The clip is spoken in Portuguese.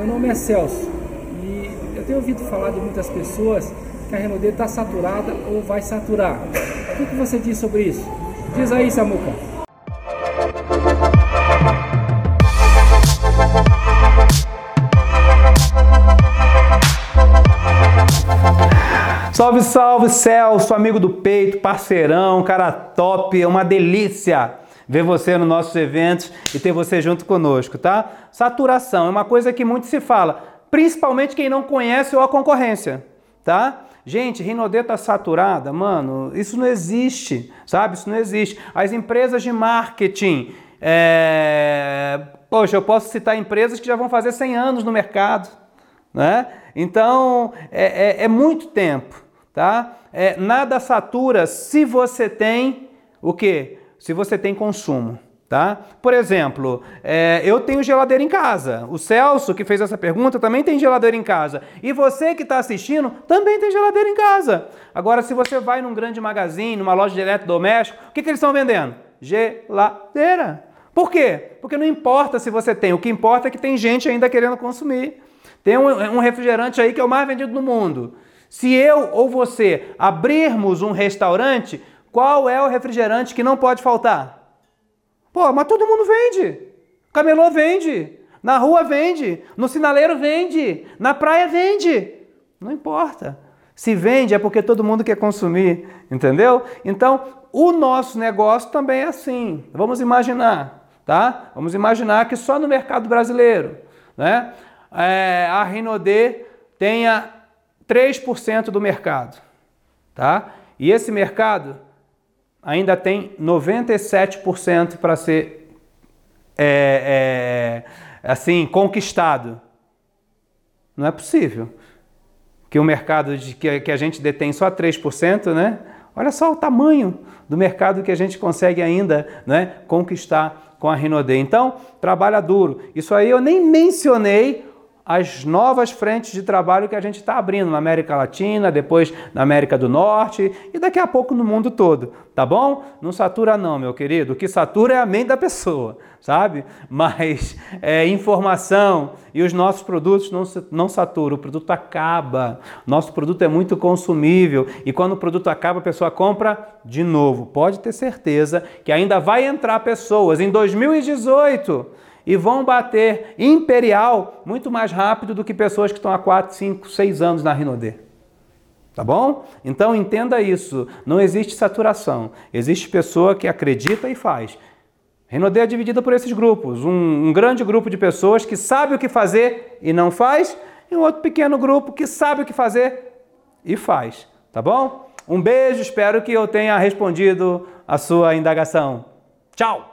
Meu nome é Celso e eu tenho ouvido falar de muitas pessoas que a Renaudet está saturada ou vai saturar. O que, que você diz sobre isso? Diz aí, Samuca. Salve, salve, Celso, amigo do peito, parceirão, cara top, é uma delícia ver você nos nossos eventos e ter você junto conosco, tá? Saturação é uma coisa que muito se fala, principalmente quem não conhece ou a concorrência, tá? Gente, Rinodê tá saturada, mano, isso não existe, sabe? Isso não existe. As empresas de marketing, é... poxa, eu posso citar empresas que já vão fazer 100 anos no mercado, né? Então, é, é, é muito tempo, tá? É, nada satura se você tem o quê? Se você tem consumo. Tá? Por exemplo, é, eu tenho geladeira em casa. O Celso, que fez essa pergunta, também tem geladeira em casa. E você que está assistindo, também tem geladeira em casa. Agora, se você vai num grande magazine, numa loja de eletrodoméstico, o que, que eles estão vendendo? Geladeira. Por quê? Porque não importa se você tem, o que importa é que tem gente ainda querendo consumir. Tem um, um refrigerante aí que é o mais vendido no mundo. Se eu ou você abrirmos um restaurante, qual é o refrigerante que não pode faltar? Pô, mas todo mundo vende. Camelô vende. Na rua vende. No sinaleiro vende. Na praia vende. Não importa. Se vende é porque todo mundo quer consumir, entendeu? Então, o nosso negócio também é assim. Vamos imaginar, tá? Vamos imaginar que só no mercado brasileiro, né? É, a Rinodê tenha 3% do mercado, tá? E esse mercado ainda tem 97% para ser é, é, assim conquistado. Não é possível que o mercado de, que, que a gente detém só 3%, né? Olha só o tamanho do mercado que a gente consegue ainda né, conquistar com a Rinode. Então, trabalha duro. Isso aí eu nem mencionei as novas frentes de trabalho que a gente está abrindo na América Latina, depois na América do Norte e daqui a pouco no mundo todo, tá bom? Não satura não, meu querido. O que satura é a mente da pessoa, sabe? Mas é, informação e os nossos produtos não, não saturam, o produto acaba. Nosso produto é muito consumível e quando o produto acaba, a pessoa compra de novo. Pode ter certeza que ainda vai entrar pessoas em 2018 e vão bater imperial muito mais rápido do que pessoas que estão há 4, 5, 6 anos na Rinodê. Tá bom? Então entenda isso. Não existe saturação. Existe pessoa que acredita e faz. Rinodê é dividida por esses grupos. Um, um, grande grupo de pessoas que sabe o que fazer e não faz, e um outro pequeno grupo que sabe o que fazer e faz. Tá bom? Um beijo, espero que eu tenha respondido a sua indagação. Tchau!